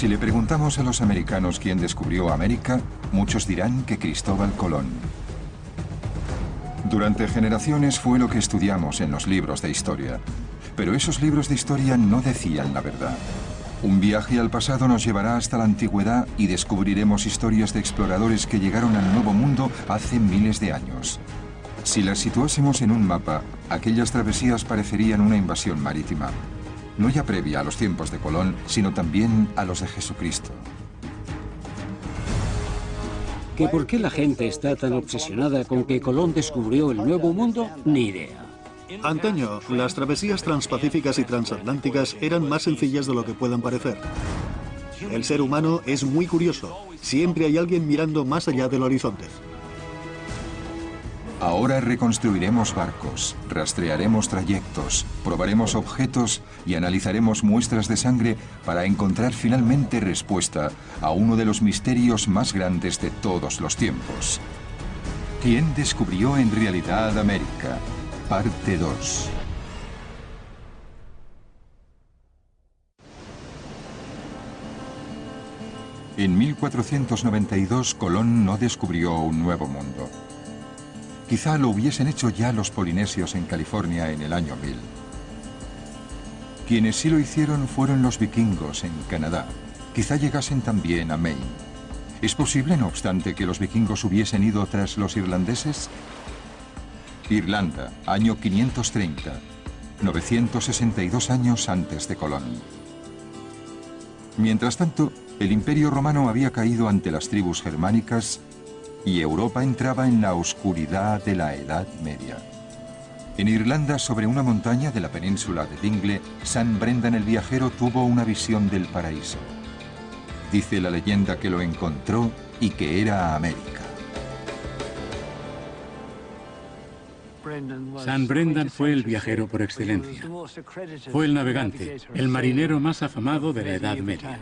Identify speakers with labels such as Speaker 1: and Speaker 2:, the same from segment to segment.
Speaker 1: Si le preguntamos a los americanos quién descubrió América, muchos dirán que Cristóbal Colón. Durante generaciones fue lo que estudiamos en los libros de historia. Pero esos libros de historia no decían la verdad. Un viaje al pasado nos llevará hasta la antigüedad y descubriremos historias de exploradores que llegaron al Nuevo Mundo hace miles de años. Si las situásemos en un mapa, aquellas travesías parecerían una invasión marítima, no ya previa a los tiempos de Colón, sino también a los de Jesucristo.
Speaker 2: ¿Que por qué la gente está tan obsesionada con que Colón descubrió el Nuevo Mundo? Ni idea.
Speaker 3: Antaño, las travesías transpacíficas y transatlánticas eran más sencillas de lo que puedan parecer. El ser humano es muy curioso. Siempre hay alguien mirando más allá del horizonte.
Speaker 1: Ahora reconstruiremos barcos, rastrearemos trayectos, probaremos objetos y analizaremos muestras de sangre para encontrar finalmente respuesta a uno de los misterios más grandes de todos los tiempos. ¿Quién descubrió en realidad América? Parte 2. En 1492 Colón no descubrió un nuevo mundo. Quizá lo hubiesen hecho ya los polinesios en California en el año 1000. Quienes sí lo hicieron fueron los vikingos en Canadá. Quizá llegasen también a Maine. ¿Es posible, no obstante, que los vikingos hubiesen ido tras los irlandeses? Irlanda, año 530, 962 años antes de Colón. Mientras tanto, el imperio romano había caído ante las tribus germánicas y Europa entraba en la oscuridad de la Edad Media. En Irlanda, sobre una montaña de la península de Dingle, San Brendan el viajero tuvo una visión del paraíso. Dice la leyenda que lo encontró y que era América.
Speaker 2: San Brendan fue el viajero por excelencia. Fue el navegante, el marinero más afamado de la Edad Media.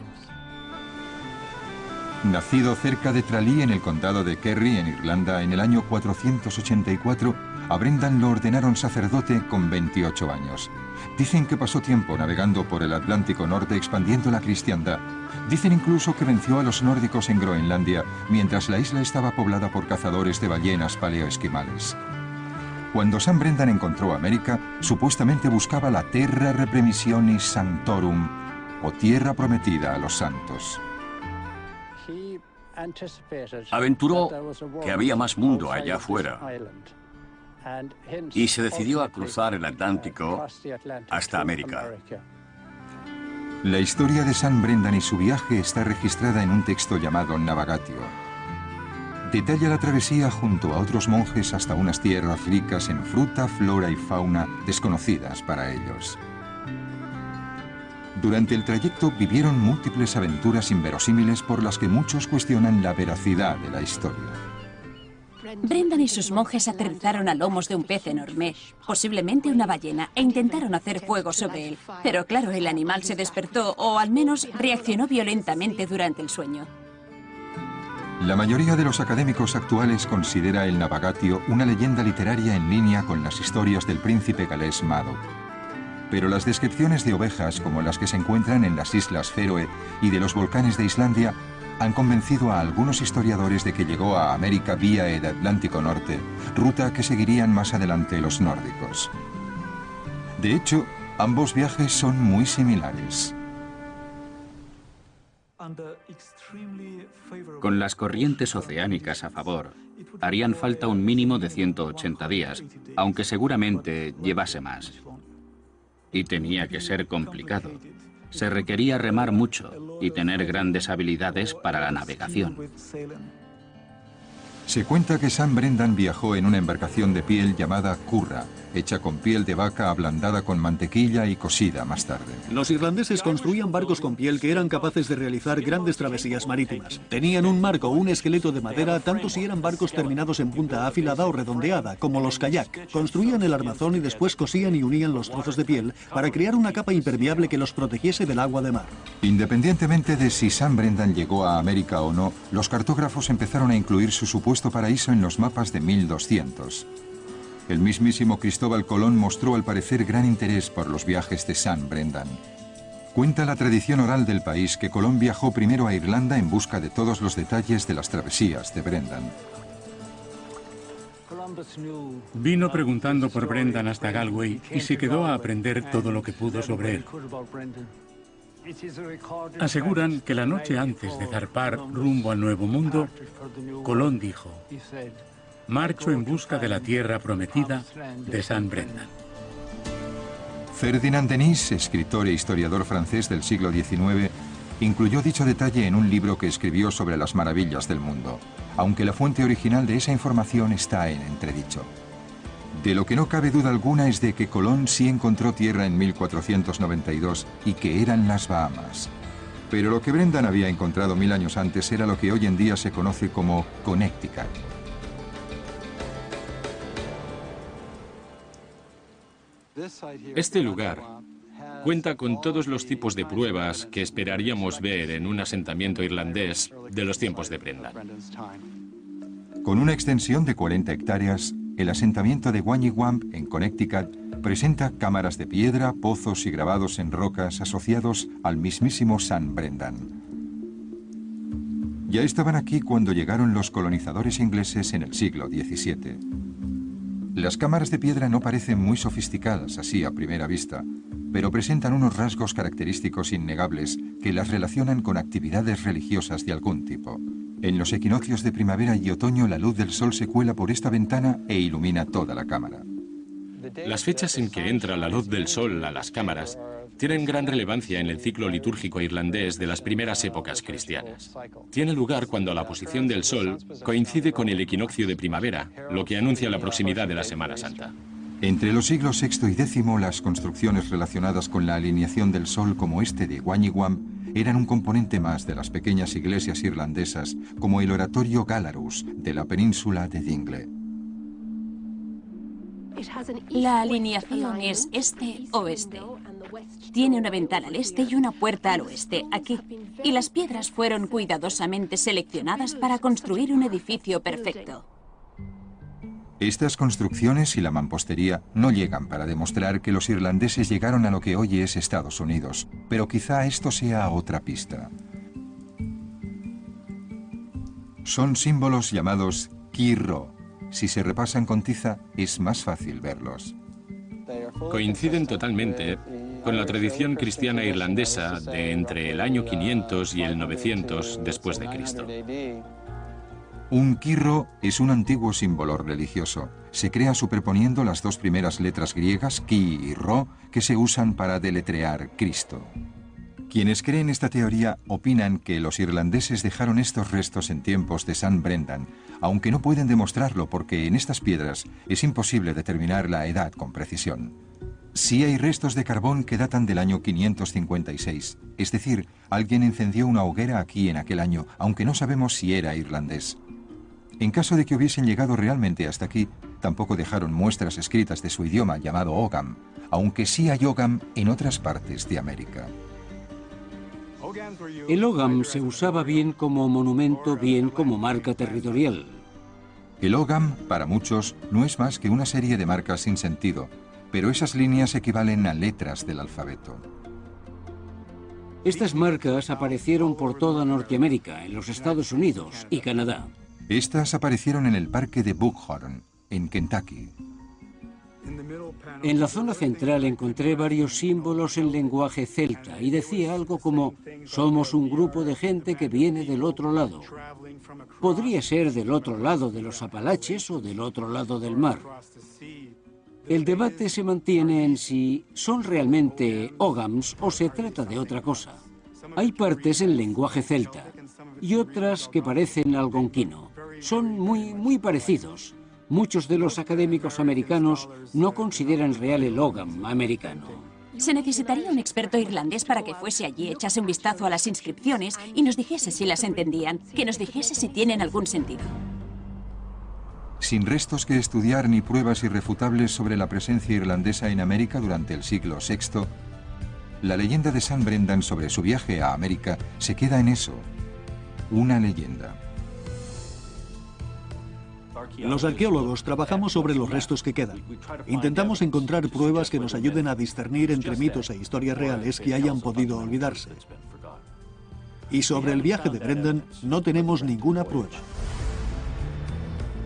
Speaker 1: Nacido cerca de Tralee en el condado de Kerry, en Irlanda, en el año 484, a Brendan lo ordenaron sacerdote con 28 años. Dicen que pasó tiempo navegando por el Atlántico Norte expandiendo la cristiandad. Dicen incluso que venció a los nórdicos en Groenlandia, mientras la isla estaba poblada por cazadores de ballenas paleoesquimales. Cuando San Brendan encontró América, supuestamente buscaba la Terra Repremisionis Sanctorum, o tierra prometida a los santos.
Speaker 4: Aventuró que había más mundo allá afuera y se decidió a cruzar el Atlántico hasta América.
Speaker 1: La historia de San Brendan y su viaje está registrada en un texto llamado Navagatio. Detalla la travesía junto a otros monjes hasta unas tierras ricas en fruta, flora y fauna desconocidas para ellos. Durante el trayecto vivieron múltiples aventuras inverosímiles por las que muchos cuestionan la veracidad de la historia.
Speaker 5: Brendan y sus monjes aterrizaron a lomos de un pez enorme, posiblemente una ballena, e intentaron hacer fuego sobre él. Pero claro, el animal se despertó o al menos reaccionó violentamente durante el sueño.
Speaker 1: La mayoría de los académicos actuales considera el Navagatio una leyenda literaria en línea con las historias del príncipe galés Madoc pero las descripciones de ovejas como las que se encuentran en las islas Feroe y de los volcanes de Islandia han convencido a algunos historiadores de que llegó a América vía el Atlántico Norte, ruta que seguirían más adelante los nórdicos. De hecho, ambos viajes son muy similares.
Speaker 6: Con las corrientes oceánicas a favor, harían falta un mínimo de 180 días, aunque seguramente llevase más. Y tenía que ser complicado. Se requería remar mucho y tener grandes habilidades para la navegación.
Speaker 1: Se cuenta que San Brendan viajó en una embarcación de piel llamada curra, hecha con piel de vaca ablandada con mantequilla y cosida más tarde.
Speaker 3: Los irlandeses construían barcos con piel que eran capaces de realizar grandes travesías marítimas. Tenían un marco o un esqueleto de madera tanto si eran barcos terminados en punta afilada o redondeada, como los kayak. Construían el armazón y después cosían y unían los trozos de piel para crear una capa impermeable que los protegiese del agua de mar.
Speaker 1: Independientemente de si San Brendan llegó a América o no, los cartógrafos empezaron a incluir su supuesto paraíso en los mapas de 1200. El mismísimo Cristóbal Colón mostró al parecer gran interés por los viajes de San Brendan. Cuenta la tradición oral del país que Colón viajó primero a Irlanda en busca de todos los detalles de las travesías de Brendan.
Speaker 2: Vino preguntando por Brendan hasta Galway y se quedó a aprender todo lo que pudo sobre él. Aseguran que la noche antes de zarpar rumbo al Nuevo Mundo, Colón dijo, marcho en busca de la tierra prometida de San Brendan.
Speaker 1: Ferdinand Denis, escritor e historiador francés del siglo XIX, incluyó dicho detalle en un libro que escribió sobre las maravillas del mundo, aunque la fuente original de esa información está en entredicho. De lo que no cabe duda alguna es de que Colón sí encontró tierra en 1492 y que eran las Bahamas. Pero lo que Brendan había encontrado mil años antes era lo que hoy en día se conoce como Connecticut.
Speaker 7: Este lugar cuenta con todos los tipos de pruebas que esperaríamos ver en un asentamiento irlandés de los tiempos de Brendan.
Speaker 1: Con una extensión de 40 hectáreas, el asentamiento de Wanyigwamp, en Connecticut, presenta cámaras de piedra, pozos y grabados en rocas asociados al mismísimo San Brendan. Ya estaban aquí cuando llegaron los colonizadores ingleses en el siglo XVII. Las cámaras de piedra no parecen muy sofisticadas así a primera vista, pero presentan unos rasgos característicos innegables que las relacionan con actividades religiosas de algún tipo. En los equinoccios de primavera y otoño la luz del sol se cuela por esta ventana e ilumina toda la cámara.
Speaker 7: Las fechas en que entra la luz del sol a las cámaras tienen gran relevancia en el ciclo litúrgico irlandés de las primeras épocas cristianas. Tiene lugar cuando la posición del Sol coincide con el equinoccio de primavera, lo que anuncia la proximidad de la Semana Santa.
Speaker 1: Entre los siglos VI y X, las construcciones relacionadas con la alineación del Sol como este de Guanyiguam eran un componente más de las pequeñas iglesias irlandesas, como el oratorio Galarus de la península de Dingle.
Speaker 5: La alineación es este-oeste. Tiene una ventana al este y una puerta al oeste, aquí. Y las piedras fueron cuidadosamente seleccionadas para construir un edificio perfecto.
Speaker 1: Estas construcciones y la mampostería no llegan para demostrar que los irlandeses llegaron a lo que hoy es Estados Unidos, pero quizá esto sea otra pista. Son símbolos llamados Kirro. Si se repasan con tiza, es más fácil verlos.
Speaker 7: Coinciden totalmente con la tradición cristiana irlandesa de entre el año 500 y el 900 después de Cristo.
Speaker 1: Un kirro es un antiguo símbolo religioso. Se crea superponiendo las dos primeras letras griegas, ki y ro, que se usan para deletrear Cristo. Quienes creen esta teoría opinan que los irlandeses dejaron estos restos en tiempos de San Brendan, aunque no pueden demostrarlo porque en estas piedras es imposible determinar la edad con precisión. Sí hay restos de carbón que datan del año 556, es decir, alguien encendió una hoguera aquí en aquel año, aunque no sabemos si era irlandés. En caso de que hubiesen llegado realmente hasta aquí, tampoco dejaron muestras escritas de su idioma llamado Ogam, aunque sí hay Ogam en otras partes de América.
Speaker 8: El Ogam se usaba bien como monumento, bien como marca territorial.
Speaker 1: El Ogam, para muchos, no es más que una serie de marcas sin sentido, pero esas líneas equivalen a letras del alfabeto.
Speaker 8: Estas marcas aparecieron por toda Norteamérica, en los Estados Unidos y Canadá.
Speaker 1: Estas aparecieron en el parque de Buckhorn, en Kentucky.
Speaker 8: En la zona central encontré varios símbolos en lenguaje celta y decía algo como, somos un grupo de gente que viene del otro lado. Podría ser del otro lado de los Apalaches o del otro lado del mar. El debate se mantiene en si son realmente Ogams o se trata de otra cosa. Hay partes en lenguaje celta y otras que parecen algonquino. Son muy, muy parecidos. Muchos de los académicos americanos no consideran real el Ogam americano.
Speaker 5: Se necesitaría un experto irlandés para que fuese allí, echase un vistazo a las inscripciones y nos dijese si las entendían, que nos dijese si tienen algún sentido.
Speaker 1: Sin restos que estudiar ni pruebas irrefutables sobre la presencia irlandesa en América durante el siglo VI, la leyenda de San Brendan sobre su viaje a América se queda en eso, una leyenda.
Speaker 3: Los arqueólogos trabajamos sobre los restos que quedan. Intentamos encontrar pruebas que nos ayuden a discernir entre mitos e historias reales que hayan podido olvidarse. Y sobre el viaje de Brendan no tenemos ninguna prueba.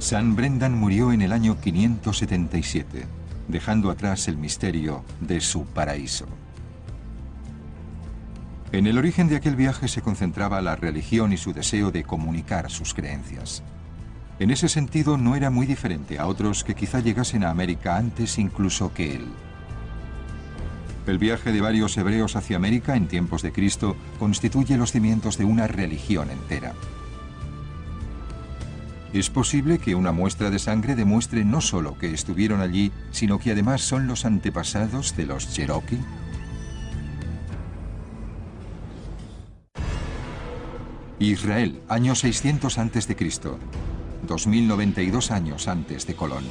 Speaker 1: San Brendan murió en el año 577, dejando atrás el misterio de su paraíso. En el origen de aquel viaje se concentraba la religión y su deseo de comunicar sus creencias. En ese sentido no era muy diferente a otros que quizá llegasen a América antes incluso que él. El viaje de varios hebreos hacia América en tiempos de Cristo constituye los cimientos de una religión entera. Es posible que una muestra de sangre demuestre no solo que estuvieron allí, sino que además son los antepasados de los Cherokee. Israel, año 600 a.C., 2092 años antes de Colón.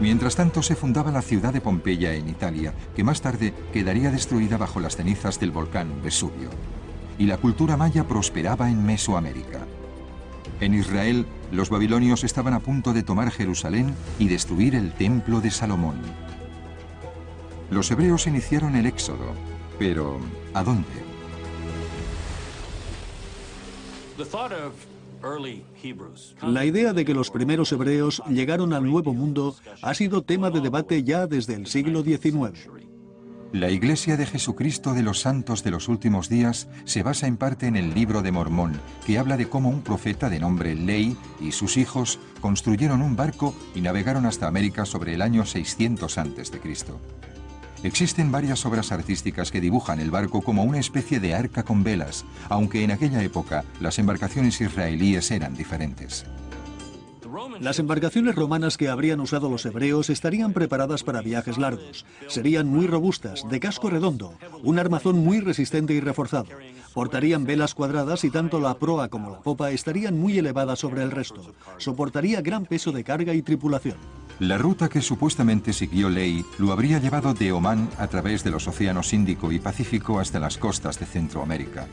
Speaker 1: Mientras tanto se fundaba la ciudad de Pompeya en Italia, que más tarde quedaría destruida bajo las cenizas del volcán Vesubio. Y la cultura maya prosperaba en Mesoamérica. En Israel, los babilonios estaban a punto de tomar Jerusalén y destruir el templo de Salomón. Los hebreos iniciaron el éxodo, pero ¿a dónde?
Speaker 3: La idea de que los primeros hebreos llegaron al Nuevo Mundo ha sido tema de debate ya desde el siglo XIX.
Speaker 1: La Iglesia de Jesucristo de los Santos de los Últimos Días se basa en parte en el libro de Mormón, que habla de cómo un profeta de nombre Ley y sus hijos construyeron un barco y navegaron hasta América sobre el año 600 a.C. Existen varias obras artísticas que dibujan el barco como una especie de arca con velas, aunque en aquella época las embarcaciones israelíes eran diferentes.
Speaker 3: Las embarcaciones romanas que habrían usado los hebreos estarían preparadas para viajes largos. Serían muy robustas, de casco redondo, un armazón muy resistente y reforzado. Portarían velas cuadradas y tanto la proa como la popa estarían muy elevadas sobre el resto. Soportaría gran peso de carga y tripulación.
Speaker 1: La ruta que supuestamente siguió Ley lo habría llevado de Omán a través de los océanos Índico y Pacífico hasta las costas de Centroamérica.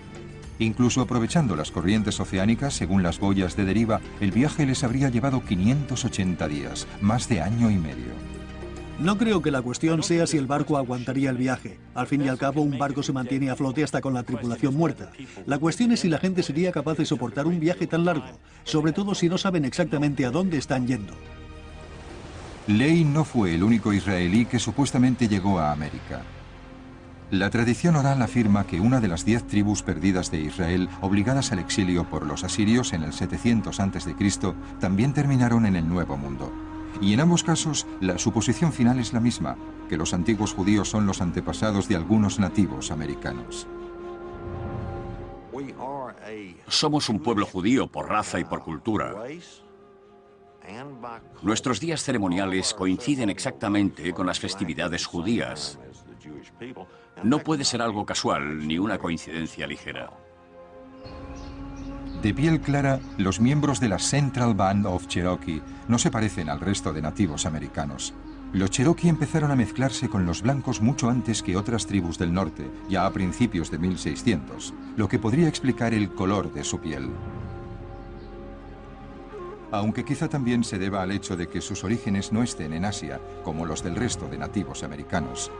Speaker 1: Incluso aprovechando las corrientes oceánicas, según las boyas de deriva, el viaje les habría llevado 580 días, más de año y medio.
Speaker 3: No creo que la cuestión sea si el barco aguantaría el viaje. Al fin y al cabo, un barco se mantiene a flote hasta con la tripulación muerta. La cuestión es si la gente sería capaz de soportar un viaje tan largo, sobre todo si no saben exactamente a dónde están yendo.
Speaker 1: Ley no fue el único israelí que supuestamente llegó a América. La tradición oral afirma que una de las diez tribus perdidas de Israel, obligadas al exilio por los asirios en el 700 a.C., también terminaron en el Nuevo Mundo. Y en ambos casos, la suposición final es la misma, que los antiguos judíos son los antepasados de algunos nativos americanos.
Speaker 4: Somos un pueblo judío por raza y por cultura. Nuestros días ceremoniales coinciden exactamente con las festividades judías. No puede ser algo casual ni una coincidencia ligera.
Speaker 1: De piel clara, los miembros de la Central Band of Cherokee no se parecen al resto de nativos americanos. Los Cherokee empezaron a mezclarse con los blancos mucho antes que otras tribus del norte, ya a principios de 1600, lo que podría explicar el color de su piel. Aunque quizá también se deba al hecho de que sus orígenes no estén en Asia, como los del resto de nativos americanos.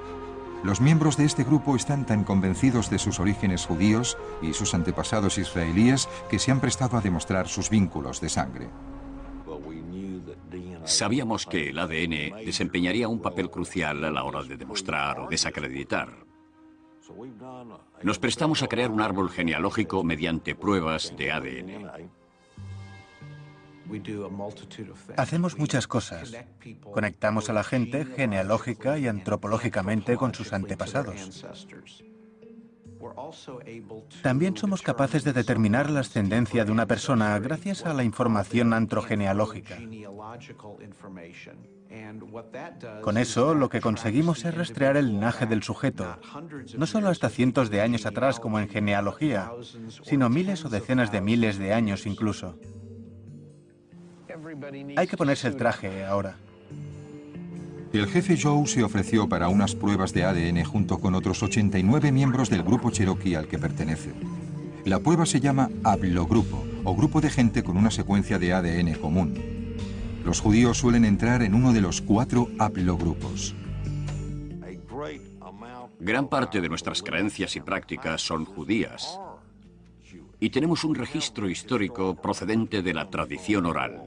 Speaker 1: Los miembros de este grupo están tan convencidos de sus orígenes judíos y sus antepasados israelíes que se han prestado a demostrar sus vínculos de sangre.
Speaker 4: Sabíamos que el ADN desempeñaría un papel crucial a la hora de demostrar o desacreditar. Nos prestamos a crear un árbol genealógico mediante pruebas de ADN.
Speaker 9: Hacemos muchas cosas. Conectamos a la gente genealógica y antropológicamente con sus antepasados. También somos capaces de determinar la ascendencia de una persona gracias a la información antrogenealógica. Con eso, lo que conseguimos es rastrear el linaje del sujeto, no solo hasta cientos de años atrás como en genealogía, sino miles o decenas de miles de años incluso. Hay que ponerse el traje ahora.
Speaker 1: El jefe Joe se ofreció para unas pruebas de ADN junto con otros 89 miembros del grupo Cherokee al que pertenece. La prueba se llama haplogrupo, o grupo de gente con una secuencia de ADN común. Los judíos suelen entrar en uno de los cuatro haplogrupos.
Speaker 4: Gran parte de nuestras creencias y prácticas son judías. Y tenemos un registro histórico procedente de la tradición oral.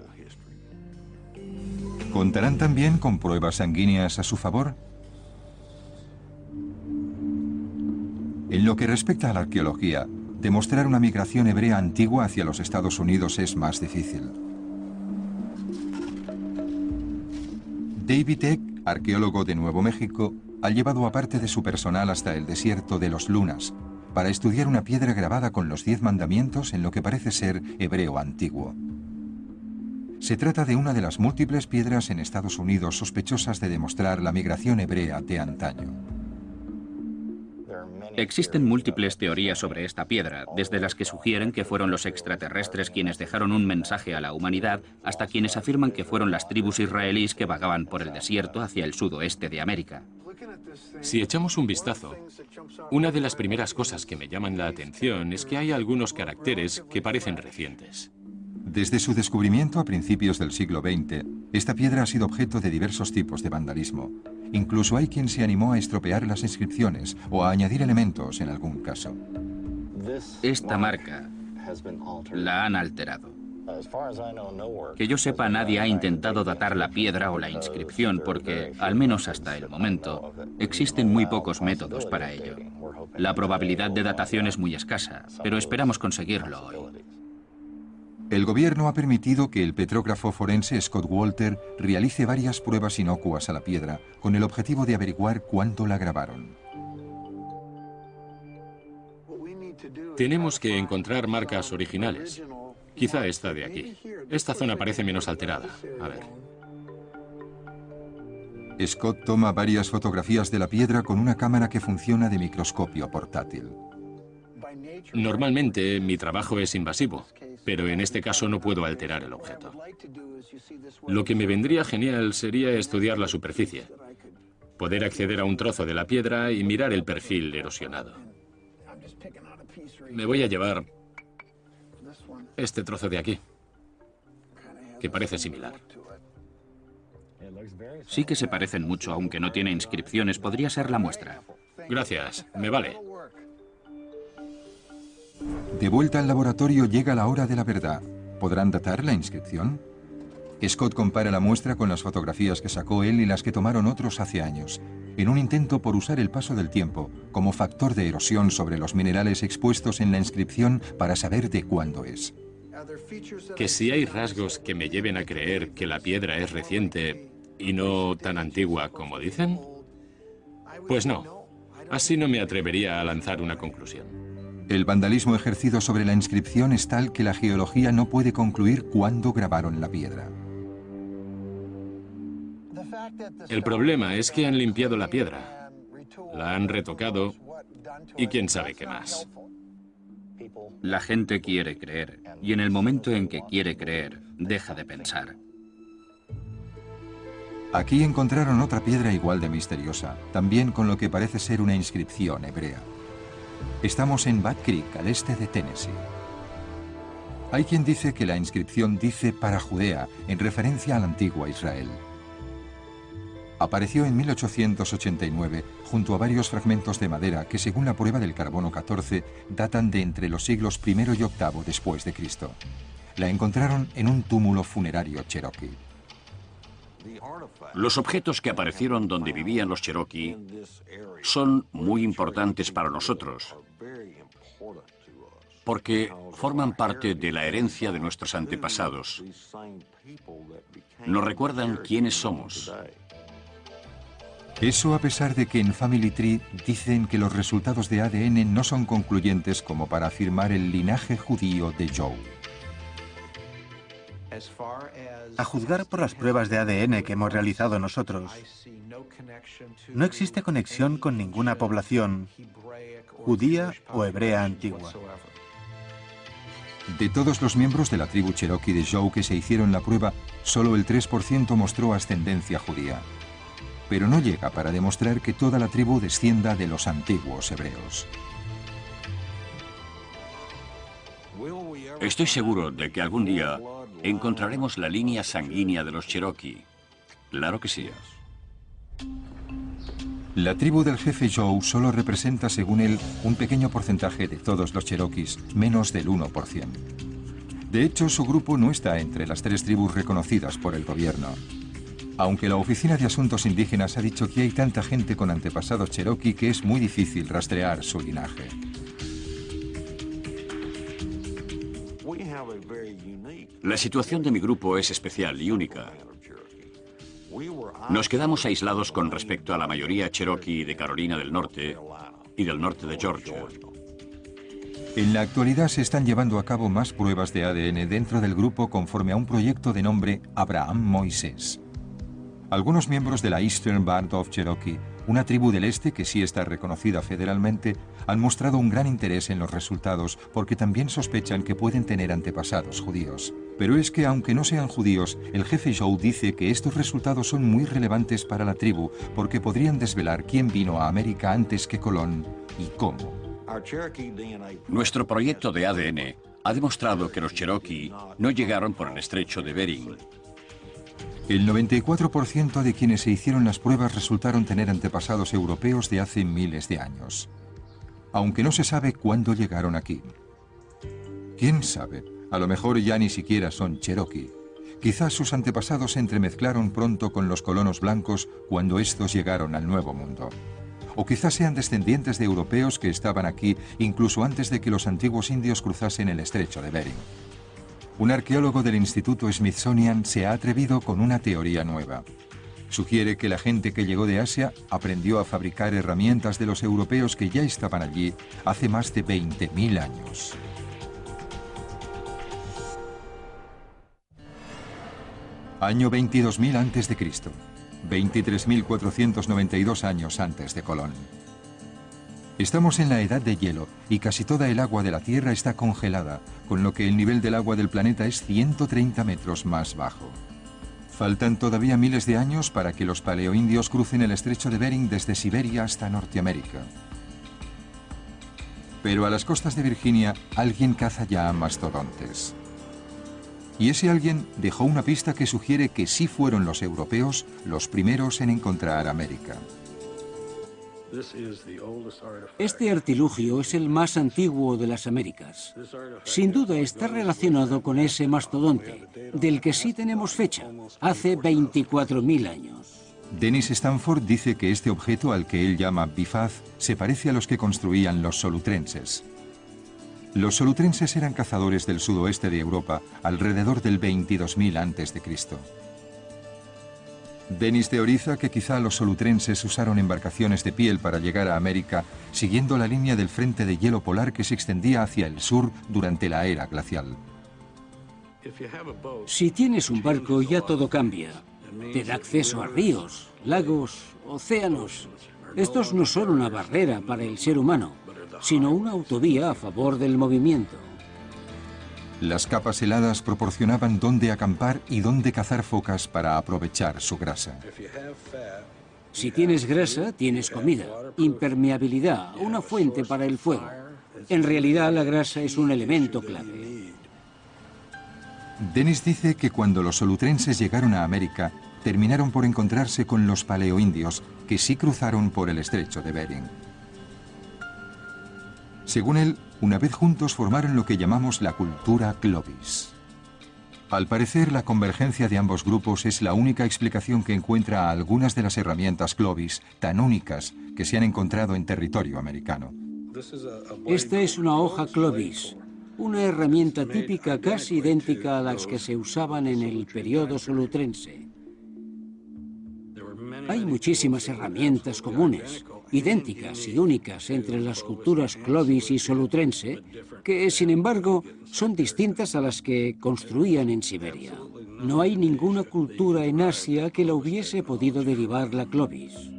Speaker 1: ¿Contarán también con pruebas sanguíneas a su favor? En lo que respecta a la arqueología, demostrar una migración hebrea antigua hacia los Estados Unidos es más difícil. David Eck, arqueólogo de Nuevo México, ha llevado a parte de su personal hasta el desierto de los Lunas para estudiar una piedra grabada con los diez mandamientos en lo que parece ser hebreo antiguo. Se trata de una de las múltiples piedras en Estados Unidos sospechosas de demostrar la migración hebrea de antaño.
Speaker 6: Existen múltiples teorías sobre esta piedra, desde las que sugieren que fueron los extraterrestres quienes dejaron un mensaje a la humanidad, hasta quienes afirman que fueron las tribus israelíes que vagaban por el desierto hacia el sudoeste de América.
Speaker 7: Si echamos un vistazo, una de las primeras cosas que me llaman la atención es que hay algunos caracteres que parecen recientes.
Speaker 1: Desde su descubrimiento a principios del siglo XX, esta piedra ha sido objeto de diversos tipos de vandalismo. Incluso hay quien se animó a estropear las inscripciones o a añadir elementos en algún caso.
Speaker 6: Esta marca la han alterado. Que yo sepa, nadie ha intentado datar la piedra o la inscripción porque, al menos hasta el momento, existen muy pocos métodos para ello. La probabilidad de datación es muy escasa, pero esperamos conseguirlo hoy.
Speaker 1: El gobierno ha permitido que el petrógrafo forense Scott Walter realice varias pruebas inocuas a la piedra con el objetivo de averiguar cuándo la grabaron.
Speaker 7: Tenemos que encontrar marcas originales. Quizá esta de aquí. Esta zona parece menos alterada. A ver.
Speaker 1: Scott toma varias fotografías de la piedra con una cámara que funciona de microscopio portátil.
Speaker 7: Normalmente mi trabajo es invasivo, pero en este caso no puedo alterar el objeto. Lo que me vendría genial sería estudiar la superficie, poder acceder a un trozo de la piedra y mirar el perfil erosionado. Me voy a llevar este trozo de aquí, que parece similar.
Speaker 6: Sí que se parecen mucho, aunque no tiene inscripciones. Podría ser la muestra.
Speaker 7: Gracias, me vale.
Speaker 1: De vuelta al laboratorio llega la hora de la verdad. ¿Podrán datar la inscripción? Scott compara la muestra con las fotografías que sacó él y las que tomaron otros hace años, en un intento por usar el paso del tiempo como factor de erosión sobre los minerales expuestos en la inscripción para saber de cuándo es.
Speaker 7: Que si hay rasgos que me lleven a creer que la piedra es reciente y no tan antigua como dicen, pues no. Así no me atrevería a lanzar una conclusión.
Speaker 1: El vandalismo ejercido sobre la inscripción es tal que la geología no puede concluir cuándo grabaron la piedra.
Speaker 7: El problema es que han limpiado la piedra, la han retocado y quién sabe qué más.
Speaker 6: La gente quiere creer y en el momento en que quiere creer, deja de pensar.
Speaker 1: Aquí encontraron otra piedra igual de misteriosa, también con lo que parece ser una inscripción hebrea. Estamos en Bad Creek, al este de Tennessee. Hay quien dice que la inscripción dice para Judea, en referencia a la antigua Israel. Apareció en 1889 junto a varios fragmentos de madera que, según la prueba del carbono 14, datan de entre los siglos I y VIII después de Cristo. La encontraron en un túmulo funerario cherokee.
Speaker 4: Los objetos que aparecieron donde vivían los Cherokee son muy importantes para nosotros porque forman parte de la herencia de nuestros antepasados. Nos recuerdan quiénes somos.
Speaker 1: Eso a pesar de que en Family Tree dicen que los resultados de ADN no son concluyentes como para afirmar el linaje judío de Joe.
Speaker 9: A juzgar por las pruebas de ADN que hemos realizado nosotros, no existe conexión con ninguna población judía o hebrea antigua.
Speaker 1: De todos los miembros de la tribu Cherokee de Joe que se hicieron la prueba, solo el 3% mostró ascendencia judía. Pero no llega para demostrar que toda la tribu descienda de los antiguos hebreos.
Speaker 4: Estoy seguro de que algún día encontraremos la línea sanguínea de los Cherokee. Claro que sí.
Speaker 1: La tribu del jefe Joe solo representa, según él, un pequeño porcentaje de todos los Cherokees, menos del 1%. De hecho, su grupo no está entre las tres tribus reconocidas por el gobierno. Aunque la Oficina de Asuntos Indígenas ha dicho que hay tanta gente con antepasados cherokee que es muy difícil rastrear su linaje.
Speaker 4: La situación de mi grupo es especial y única. Nos quedamos aislados con respecto a la mayoría cherokee de Carolina del Norte y del norte de Georgia.
Speaker 1: En la actualidad se están llevando a cabo más pruebas de ADN dentro del grupo conforme a un proyecto de nombre Abraham Moisés. Algunos miembros de la Eastern Band of Cherokee, una tribu del este que sí está reconocida federalmente, han mostrado un gran interés en los resultados porque también sospechan que pueden tener antepasados judíos. Pero es que aunque no sean judíos, el jefe Joe dice que estos resultados son muy relevantes para la tribu porque podrían desvelar quién vino a América antes que Colón y cómo.
Speaker 4: Nuestro proyecto de ADN ha demostrado que los Cherokee no llegaron por el estrecho de Bering.
Speaker 1: El 94% de quienes se hicieron las pruebas resultaron tener antepasados europeos de hace miles de años, aunque no se sabe cuándo llegaron aquí. ¿Quién sabe? A lo mejor ya ni siquiera son Cherokee. Quizás sus antepasados se entremezclaron pronto con los colonos blancos cuando estos llegaron al Nuevo Mundo o quizás sean descendientes de europeos que estaban aquí incluso antes de que los antiguos indios cruzasen el estrecho de Bering. Un arqueólogo del Instituto Smithsonian se ha atrevido con una teoría nueva. Sugiere que la gente que llegó de Asia aprendió a fabricar herramientas de los europeos que ya estaban allí hace más de 20.000 años. Año 22.000 a.C. 23.492 años antes de Colón. Estamos en la edad de hielo y casi toda el agua de la Tierra está congelada, con lo que el nivel del agua del planeta es 130 metros más bajo. Faltan todavía miles de años para que los paleoindios crucen el estrecho de Bering desde Siberia hasta Norteamérica. Pero a las costas de Virginia alguien caza ya a mastodontes. Y ese alguien dejó una pista que sugiere que sí fueron los europeos los primeros en encontrar América.
Speaker 8: Este artilugio es el más antiguo de las Américas. Sin duda está relacionado con ese mastodonte, del que sí tenemos fecha, hace 24.000 años.
Speaker 1: Dennis Stanford dice que este objeto al que él llama bifaz se parece a los que construían los solutrenses. Los solutrenses eran cazadores del sudoeste de Europa alrededor del 22.000 a.C. Denis teoriza que quizá los solutrenses usaron embarcaciones de piel para llegar a América siguiendo la línea del frente de hielo polar que se extendía hacia el sur durante la era glacial.
Speaker 8: Si tienes un barco ya todo cambia. Te da acceso a ríos, lagos, océanos. Estos no son una barrera para el ser humano sino una autovía a favor del movimiento.
Speaker 1: Las capas heladas proporcionaban dónde acampar y dónde cazar focas para aprovechar su grasa.
Speaker 8: Si tienes grasa, tienes comida, impermeabilidad, una fuente para el fuego. En realidad, la grasa es un elemento clave.
Speaker 1: Dennis dice que cuando los solutrenses llegaron a América, terminaron por encontrarse con los paleoindios, que sí cruzaron por el estrecho de Bering. Según él, una vez juntos formaron lo que llamamos la cultura Clovis. Al parecer, la convergencia de ambos grupos es la única explicación que encuentra a algunas de las herramientas Clovis tan únicas que se han encontrado en territorio americano.
Speaker 8: Esta es una hoja Clovis, una herramienta típica casi idéntica a las que se usaban en el periodo solutrense. Hay muchísimas herramientas comunes, idénticas y únicas entre las culturas clovis y solutrense, que sin embargo son distintas a las que construían en Siberia. No hay ninguna cultura en Asia que la hubiese podido derivar la clovis.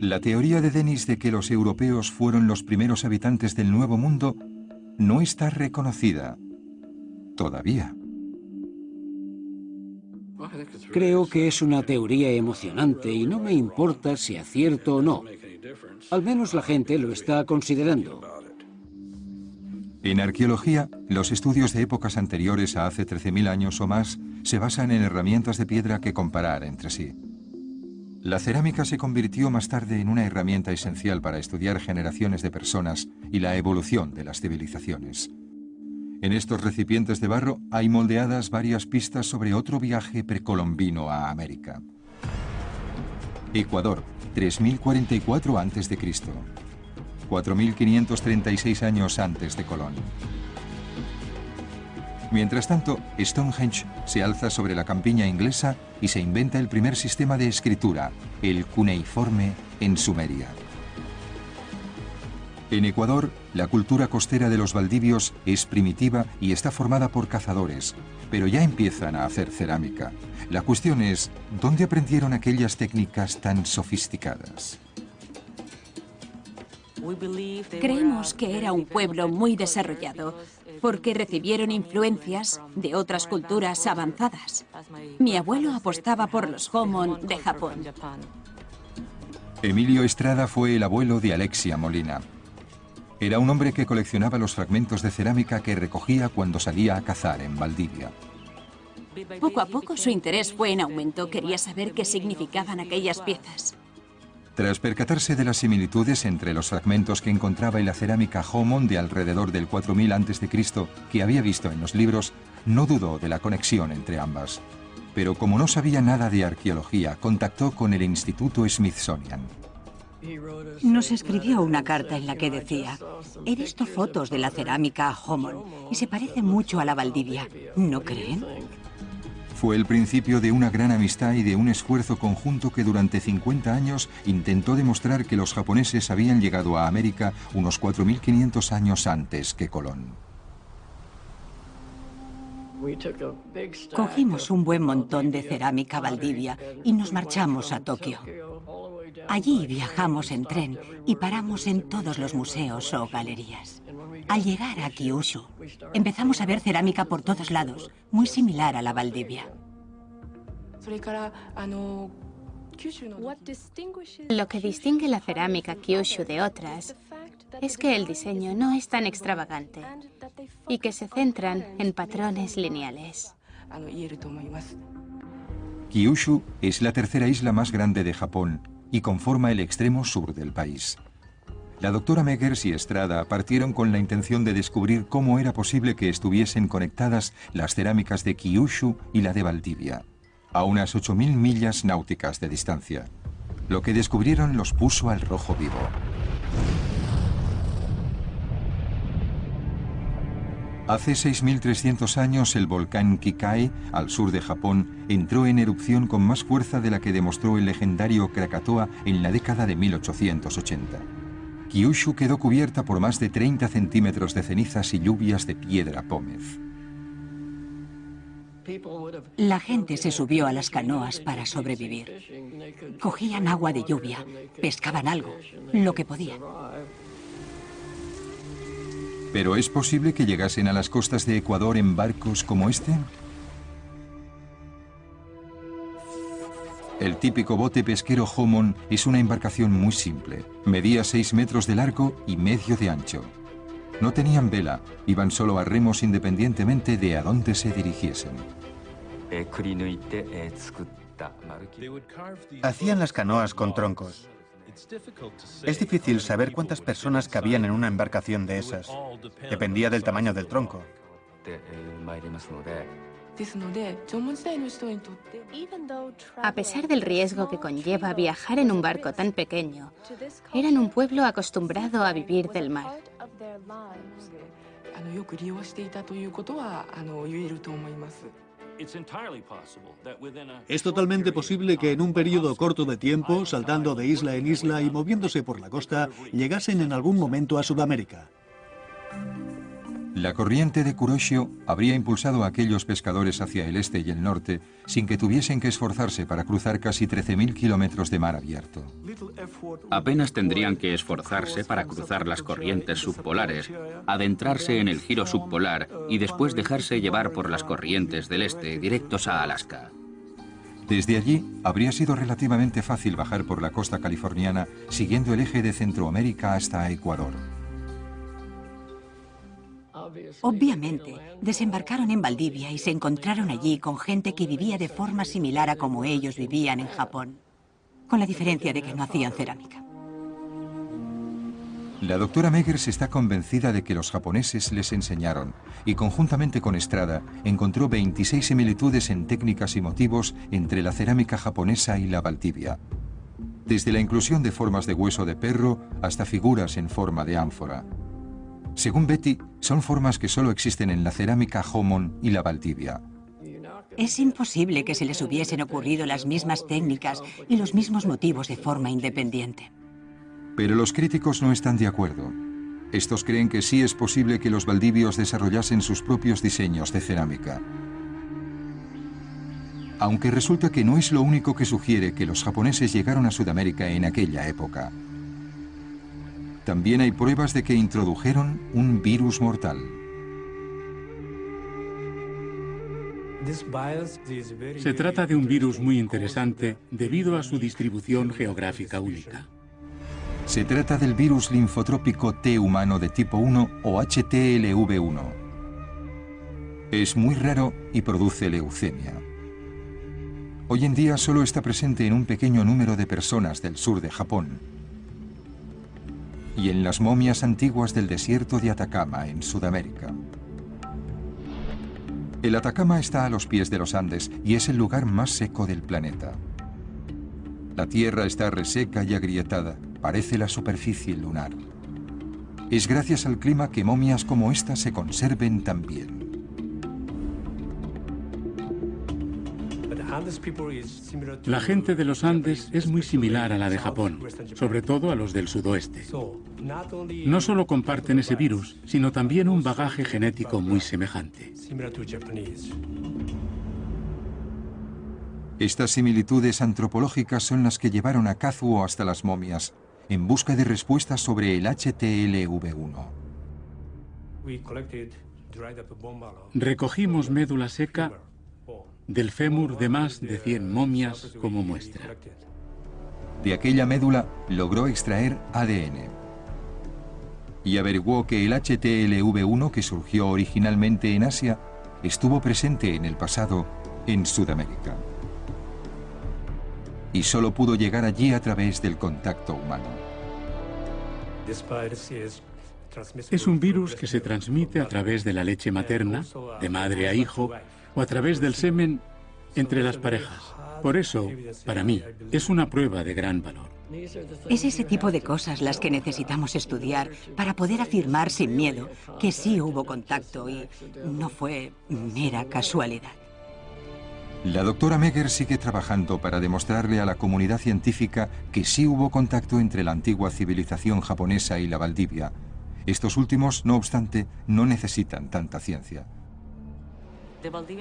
Speaker 1: La teoría de Denis de que los europeos fueron los primeros habitantes del Nuevo Mundo no está reconocida todavía.
Speaker 8: Creo que es una teoría emocionante y no me importa si acierto o no. Al menos la gente lo está considerando.
Speaker 1: En arqueología, los estudios de épocas anteriores a hace 13.000 años o más se basan en herramientas de piedra que comparar entre sí. La cerámica se convirtió más tarde en una herramienta esencial para estudiar generaciones de personas y la evolución de las civilizaciones. En estos recipientes de barro hay moldeadas varias pistas sobre otro viaje precolombino a América. Ecuador, 3044 a.C. 4.536 años antes de Colón. Mientras tanto, Stonehenge se alza sobre la campiña inglesa y se inventa el primer sistema de escritura, el cuneiforme en Sumeria. En Ecuador, la cultura costera de los Valdivios es primitiva y está formada por cazadores, pero ya empiezan a hacer cerámica. La cuestión es, ¿dónde aprendieron aquellas técnicas tan sofisticadas?
Speaker 5: Creemos que era un pueblo muy desarrollado porque recibieron influencias de otras culturas avanzadas. Mi abuelo apostaba por los Homon de Japón.
Speaker 1: Emilio Estrada fue el abuelo de Alexia Molina. Era un hombre que coleccionaba los fragmentos de cerámica que recogía cuando salía a cazar en Valdivia.
Speaker 5: Poco a poco su interés fue en aumento. Quería saber qué significaban aquellas piezas.
Speaker 1: Tras percatarse de las similitudes entre los fragmentos que encontraba en la cerámica Homon de alrededor del 4000 a.C. que había visto en los libros, no dudó de la conexión entre ambas. Pero como no sabía nada de arqueología, contactó con el Instituto Smithsonian.
Speaker 10: Nos escribió una carta en la que decía, he visto fotos de la cerámica Homon y se parece mucho a la Valdivia. ¿No creen?
Speaker 1: Fue el principio de una gran amistad y de un esfuerzo conjunto que durante 50 años intentó demostrar que los japoneses habían llegado a América unos 4.500 años antes que Colón.
Speaker 10: Cogimos un buen montón de cerámica Valdivia y nos marchamos a Tokio. Allí viajamos en tren y paramos en todos los museos o galerías. Al llegar a Kyushu, empezamos a ver cerámica por todos lados, muy similar a la Valdivia.
Speaker 11: Lo que distingue la cerámica Kyushu de otras es que el diseño no es tan extravagante y que se centran en patrones lineales.
Speaker 1: Kyushu es la tercera isla más grande de Japón y conforma el extremo sur del país. La doctora Meggers y Estrada partieron con la intención de descubrir cómo era posible que estuviesen conectadas las cerámicas de Kyushu y la de Valdivia, a unas 8.000 millas náuticas de distancia. Lo que descubrieron los puso al rojo vivo. Hace 6.300 años el volcán Kikai, al sur de Japón, entró en erupción con más fuerza de la que demostró el legendario Krakatoa en la década de 1880. Kyushu quedó cubierta por más de 30 centímetros de cenizas y lluvias de piedra pómez.
Speaker 10: La gente se subió a las canoas para sobrevivir. Cogían agua de lluvia, pescaban algo, lo que podían.
Speaker 1: ¿Pero es posible que llegasen a las costas de Ecuador en barcos como este? El típico bote pesquero Homon es una embarcación muy simple. Medía 6 metros de largo y medio de ancho. No tenían vela, iban solo a remos independientemente de a dónde se dirigiesen.
Speaker 9: Hacían las canoas con troncos. Es difícil saber cuántas personas cabían en una embarcación de esas. Dependía del tamaño del tronco.
Speaker 11: A pesar del riesgo que conlleva viajar en un barco tan pequeño, eran un pueblo acostumbrado a vivir del mar.
Speaker 3: Es totalmente posible que en un periodo corto de tiempo, saltando de isla en isla y moviéndose por la costa, llegasen en algún momento a Sudamérica.
Speaker 1: La corriente de Kuroshio habría impulsado a aquellos pescadores hacia el este y el norte sin que tuviesen que esforzarse para cruzar casi 13.000 kilómetros de mar abierto.
Speaker 6: Apenas tendrían que esforzarse para cruzar las corrientes subpolares, adentrarse en el giro subpolar y después dejarse llevar por las corrientes del este directos a Alaska.
Speaker 1: Desde allí habría sido relativamente fácil bajar por la costa californiana siguiendo el eje de Centroamérica hasta Ecuador.
Speaker 10: Obviamente, desembarcaron en Valdivia y se encontraron allí con gente que vivía de forma similar a como ellos vivían en Japón, con la diferencia de que no hacían cerámica.
Speaker 1: La doctora Meggers está convencida de que los japoneses les enseñaron y conjuntamente con Estrada encontró 26 similitudes en técnicas y motivos entre la cerámica japonesa y la Valdivia. Desde la inclusión de formas de hueso de perro hasta figuras en forma de ánfora. Según Betty, son formas que solo existen en la cerámica Homon y la Valdivia.
Speaker 10: Es imposible que se les hubiesen ocurrido las mismas técnicas y los mismos motivos de forma independiente.
Speaker 1: Pero los críticos no están de acuerdo. Estos creen que sí es posible que los valdivios desarrollasen sus propios diseños de cerámica. Aunque resulta que no es lo único que sugiere que los japoneses llegaron a Sudamérica en aquella época. También hay pruebas de que introdujeron un virus mortal.
Speaker 2: Se trata de un virus muy interesante debido a su distribución geográfica única.
Speaker 1: Se trata del virus linfotrópico T humano de tipo 1 o HTLV1. Es muy raro y produce leucemia. Hoy en día solo está presente en un pequeño número de personas del sur de Japón y en las momias antiguas del desierto de Atacama, en Sudamérica. El Atacama está a los pies de los Andes y es el lugar más seco del planeta. La tierra está reseca y agrietada, parece la superficie lunar. Es gracias al clima que momias como esta se conserven tan bien.
Speaker 2: La gente de los Andes es muy similar a la de Japón, sobre todo a los del sudoeste. No solo comparten ese virus, sino también un bagaje genético muy semejante.
Speaker 1: Estas similitudes antropológicas son las que llevaron a Kazuo hasta las momias, en busca de respuestas sobre el HTLV1.
Speaker 2: Recogimos médula seca del fémur de más de 100 momias como muestra.
Speaker 1: De aquella médula logró extraer ADN y averiguó que el HTLV1 que surgió originalmente en Asia estuvo presente en el pasado en Sudamérica y solo pudo llegar allí a través del contacto humano.
Speaker 2: Es un virus que se transmite a través de la leche materna, de madre a hijo, o a través del semen entre las parejas. Por eso, para mí, es una prueba de gran valor.
Speaker 10: Es ese tipo de cosas las que necesitamos estudiar para poder afirmar sin miedo que sí hubo contacto y no fue mera casualidad.
Speaker 1: La doctora Meger sigue trabajando para demostrarle a la comunidad científica que sí hubo contacto entre la antigua civilización japonesa y la Valdivia. Estos últimos, no obstante, no necesitan tanta ciencia.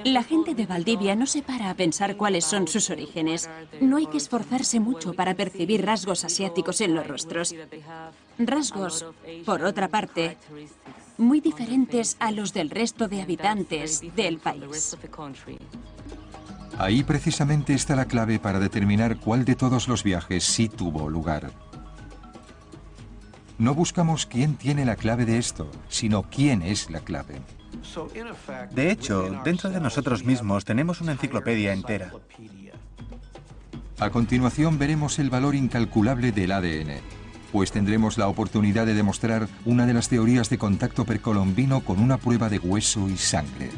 Speaker 5: La gente de Valdivia no se para a pensar cuáles son sus orígenes. No hay que esforzarse mucho para percibir rasgos asiáticos en los rostros. Rasgos, por otra parte, muy diferentes a los del resto de habitantes del país.
Speaker 1: Ahí precisamente está la clave para determinar cuál de todos los viajes sí tuvo lugar. No buscamos quién tiene la clave de esto, sino quién es la clave.
Speaker 9: De hecho, dentro de nosotros mismos tenemos una enciclopedia entera.
Speaker 1: A continuación veremos el valor incalculable del ADN, pues tendremos la oportunidad de demostrar una de las teorías de contacto precolombino con una prueba de hueso y sangre.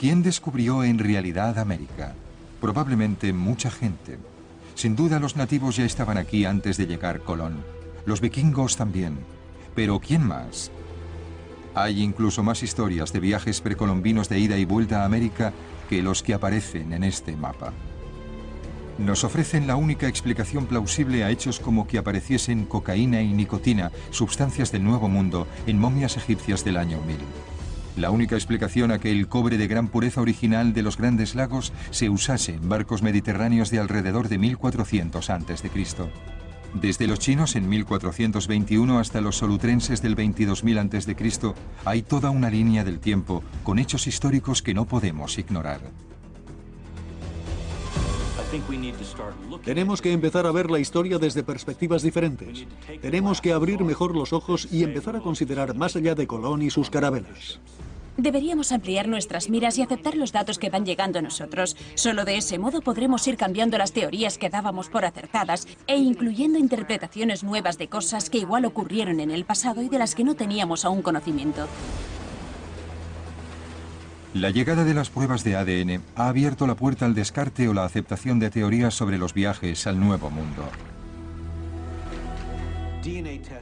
Speaker 1: ¿Quién descubrió en realidad América? Probablemente mucha gente. Sin duda los nativos ya estaban aquí antes de llegar Colón. Los vikingos también. Pero ¿quién más? Hay incluso más historias de viajes precolombinos de ida y vuelta a América que los que aparecen en este mapa. Nos ofrecen la única explicación plausible a hechos como que apareciesen cocaína y nicotina, sustancias del Nuevo Mundo, en momias egipcias del año 1000. La única explicación a que el cobre de gran pureza original de los grandes lagos se usase en barcos mediterráneos de alrededor de 1400 a.C. Desde los chinos en 1421 hasta los solutrenses del 22.000 a.C., hay toda una línea del tiempo con hechos históricos que no podemos ignorar.
Speaker 3: Tenemos que empezar a ver la historia desde perspectivas diferentes. Tenemos que abrir mejor los ojos y empezar a considerar más allá de Colón y sus carabelas.
Speaker 5: Deberíamos ampliar nuestras miras y aceptar los datos que van llegando a nosotros. Solo de ese modo podremos ir cambiando las teorías que dábamos por acertadas e incluyendo interpretaciones nuevas de cosas que igual ocurrieron en el pasado y de las que no teníamos aún conocimiento.
Speaker 1: La llegada de las pruebas de ADN ha abierto la puerta al descarte o la aceptación de teorías sobre los viajes al Nuevo Mundo.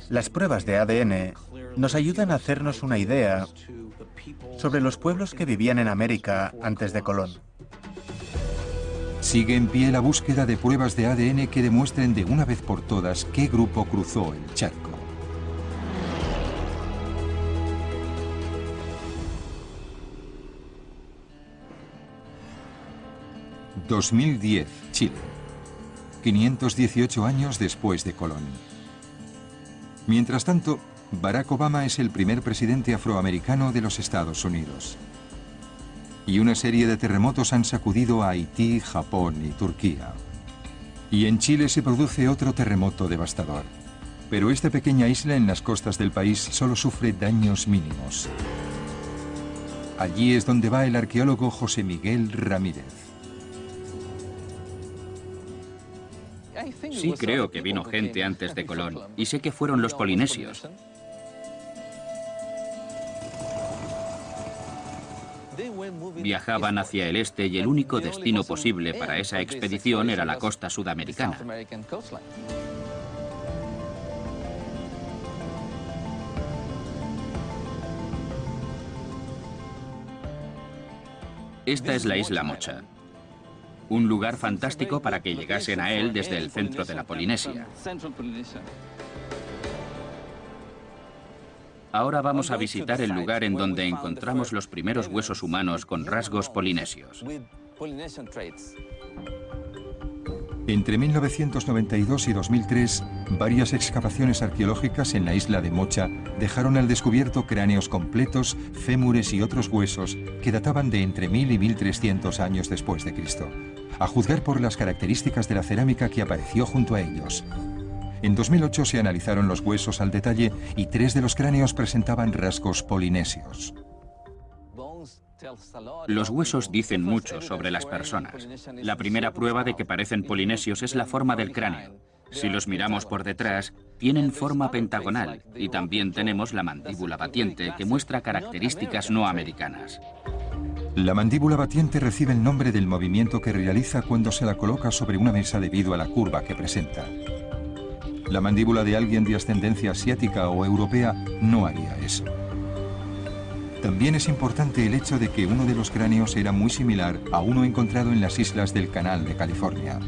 Speaker 9: Las pruebas de ADN nos ayudan a hacernos una idea sobre los pueblos que vivían en América antes de Colón.
Speaker 1: Sigue en pie la búsqueda de pruebas de ADN que demuestren de una vez por todas qué grupo cruzó el charco. 2010, Chile. 518 años después de Colón. Mientras tanto, Barack Obama es el primer presidente afroamericano de los Estados Unidos. Y una serie de terremotos han sacudido a Haití, Japón y Turquía. Y en Chile se produce otro terremoto devastador. Pero esta pequeña isla en las costas del país solo sufre daños mínimos. Allí es donde va el arqueólogo José Miguel Ramírez.
Speaker 6: Sí creo que vino gente antes de Colón y sé que fueron los polinesios. Viajaban hacia el este y el único destino posible para esa expedición era la costa sudamericana. Esta es la isla Mocha un lugar fantástico para que llegasen a él desde el centro de la Polinesia. Ahora vamos a visitar el lugar en donde encontramos los primeros huesos humanos con rasgos polinesios.
Speaker 1: Entre 1992 y 2003, varias excavaciones arqueológicas en la isla de Mocha dejaron al descubierto cráneos completos, fémures y otros huesos que databan de entre 1000 y 1300 años después de Cristo, a juzgar por las características de la cerámica que apareció junto a ellos. En 2008 se analizaron los huesos al detalle y tres de los cráneos presentaban rasgos polinesios.
Speaker 6: Los huesos dicen mucho sobre las personas. La primera prueba de que parecen polinesios es la forma del cráneo. Si los miramos por detrás, tienen forma pentagonal y también tenemos la mandíbula batiente que muestra características no americanas.
Speaker 1: La mandíbula batiente recibe el nombre del movimiento que realiza cuando se la coloca sobre una mesa debido a la curva que presenta. La mandíbula de alguien de ascendencia asiática o europea no haría eso. También es importante el hecho de que uno de los cráneos era muy similar a uno encontrado en las islas del Canal de California.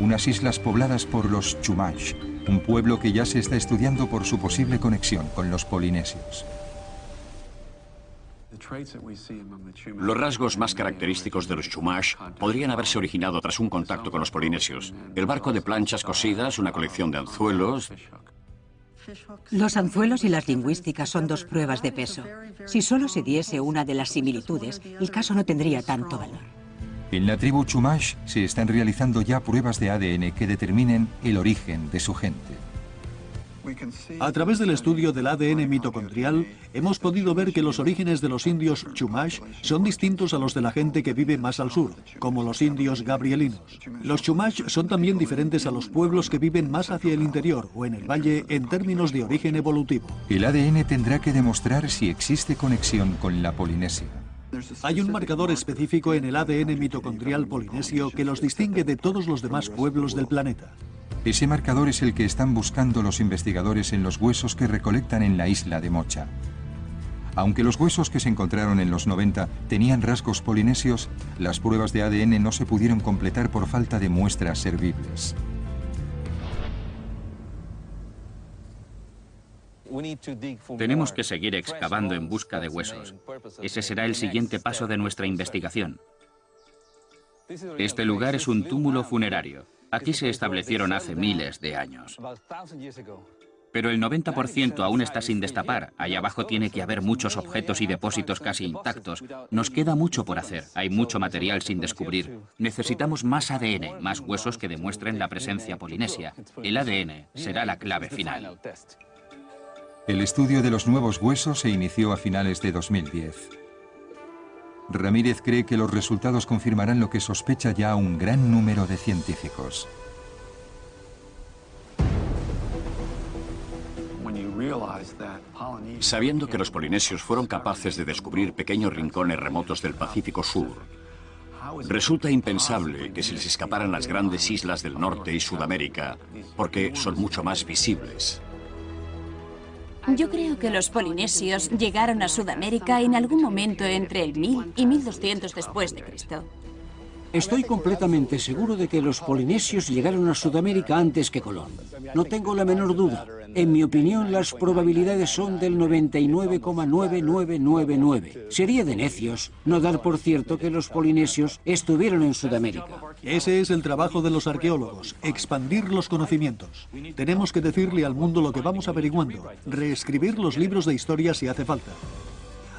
Speaker 1: Unas islas pobladas por los Chumash, un pueblo que ya se está estudiando por su posible conexión con los polinesios.
Speaker 4: Los rasgos más característicos de los Chumash podrían haberse originado tras un contacto con los polinesios. El barco de planchas cosidas, una colección de anzuelos,
Speaker 10: los anzuelos y las lingüísticas son dos pruebas de peso. Si solo se diese una de las similitudes, el caso no tendría tanto valor.
Speaker 1: En la tribu Chumash se están realizando ya pruebas de ADN que determinen el origen de su gente.
Speaker 3: A través del estudio del ADN mitocondrial, hemos podido ver que los orígenes de los indios Chumash son distintos a los de la gente que vive más al sur, como los indios gabrielinos. Los Chumash son también diferentes a los pueblos que viven más hacia el interior o en el valle en términos de origen evolutivo.
Speaker 1: El ADN tendrá que demostrar si existe conexión con la Polinesia.
Speaker 3: Hay un marcador específico en el ADN mitocondrial polinesio que los distingue de todos los demás pueblos del planeta.
Speaker 1: Ese marcador es el que están buscando los investigadores en los huesos que recolectan en la isla de Mocha. Aunque los huesos que se encontraron en los 90 tenían rasgos polinesios, las pruebas de ADN no se pudieron completar por falta de muestras servibles.
Speaker 6: Tenemos que seguir excavando en busca de huesos. Ese será el siguiente paso de nuestra investigación. Este lugar es un túmulo funerario. Aquí se establecieron hace miles de años. Pero el 90% aún está sin destapar. Ahí abajo tiene que haber muchos objetos y depósitos casi intactos. Nos queda mucho por hacer. Hay mucho material sin descubrir. Necesitamos más ADN, más huesos que demuestren la presencia polinesia. El ADN será la clave final.
Speaker 1: El estudio de los nuevos huesos se inició a finales de 2010. Ramírez cree que los resultados confirmarán lo que sospecha ya un gran número de científicos.
Speaker 4: Sabiendo que los polinesios fueron capaces de descubrir pequeños rincones remotos del Pacífico Sur, resulta impensable que se les escaparan las grandes islas del norte y Sudamérica, porque son mucho más visibles.
Speaker 5: Yo creo que los polinesios llegaron a Sudamérica en algún momento entre el 1000 y 1200 después de Cristo.
Speaker 8: Estoy completamente seguro de que los polinesios llegaron a Sudamérica antes que Colón. No tengo la menor duda. En mi opinión, las probabilidades son del 99,9999. Sería de necios no dar por cierto que los polinesios estuvieron en Sudamérica.
Speaker 3: Ese es el trabajo de los arqueólogos, expandir los conocimientos. Tenemos que decirle al mundo lo que vamos averiguando, reescribir los libros de historia si hace falta.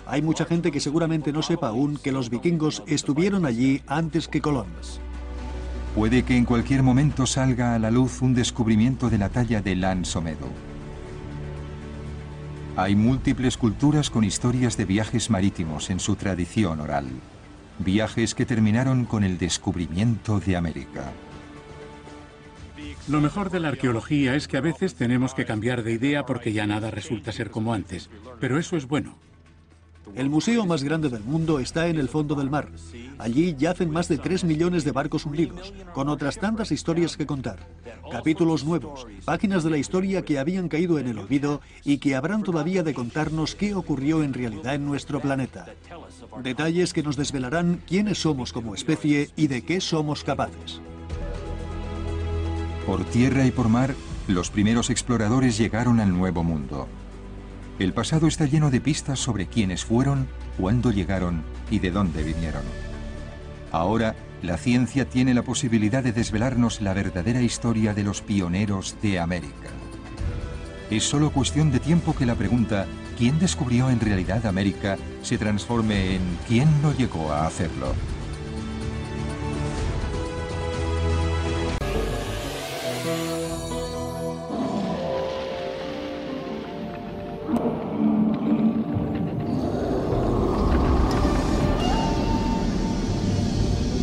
Speaker 3: Hay mucha gente que seguramente no sepa aún que los vikingos estuvieron allí antes que Colón.
Speaker 1: Puede que en cualquier momento salga a la luz un descubrimiento de la talla de Lansomedo. Hay múltiples culturas con historias de viajes marítimos en su tradición oral. Viajes que terminaron con el descubrimiento de América.
Speaker 2: Lo mejor de la arqueología es que a veces tenemos que cambiar de idea porque ya nada resulta ser como antes, pero eso es bueno.
Speaker 3: El museo más grande del mundo está en el fondo del mar. Allí yacen más de 3 millones de barcos hundidos, con otras tantas historias que contar. Capítulos nuevos, páginas de la historia que habían caído en el olvido y que habrán todavía de contarnos qué ocurrió en realidad en nuestro planeta. Detalles que nos desvelarán quiénes somos como especie y de qué somos capaces.
Speaker 1: Por tierra y por mar, los primeros exploradores llegaron al Nuevo Mundo. El pasado está lleno de pistas sobre quiénes fueron, cuándo llegaron y de dónde vinieron. Ahora, la ciencia tiene la posibilidad de desvelarnos la verdadera historia de los pioneros de América. Es solo cuestión de tiempo que la pregunta ¿quién descubrió en realidad América? se transforme en ¿quién no llegó a hacerlo?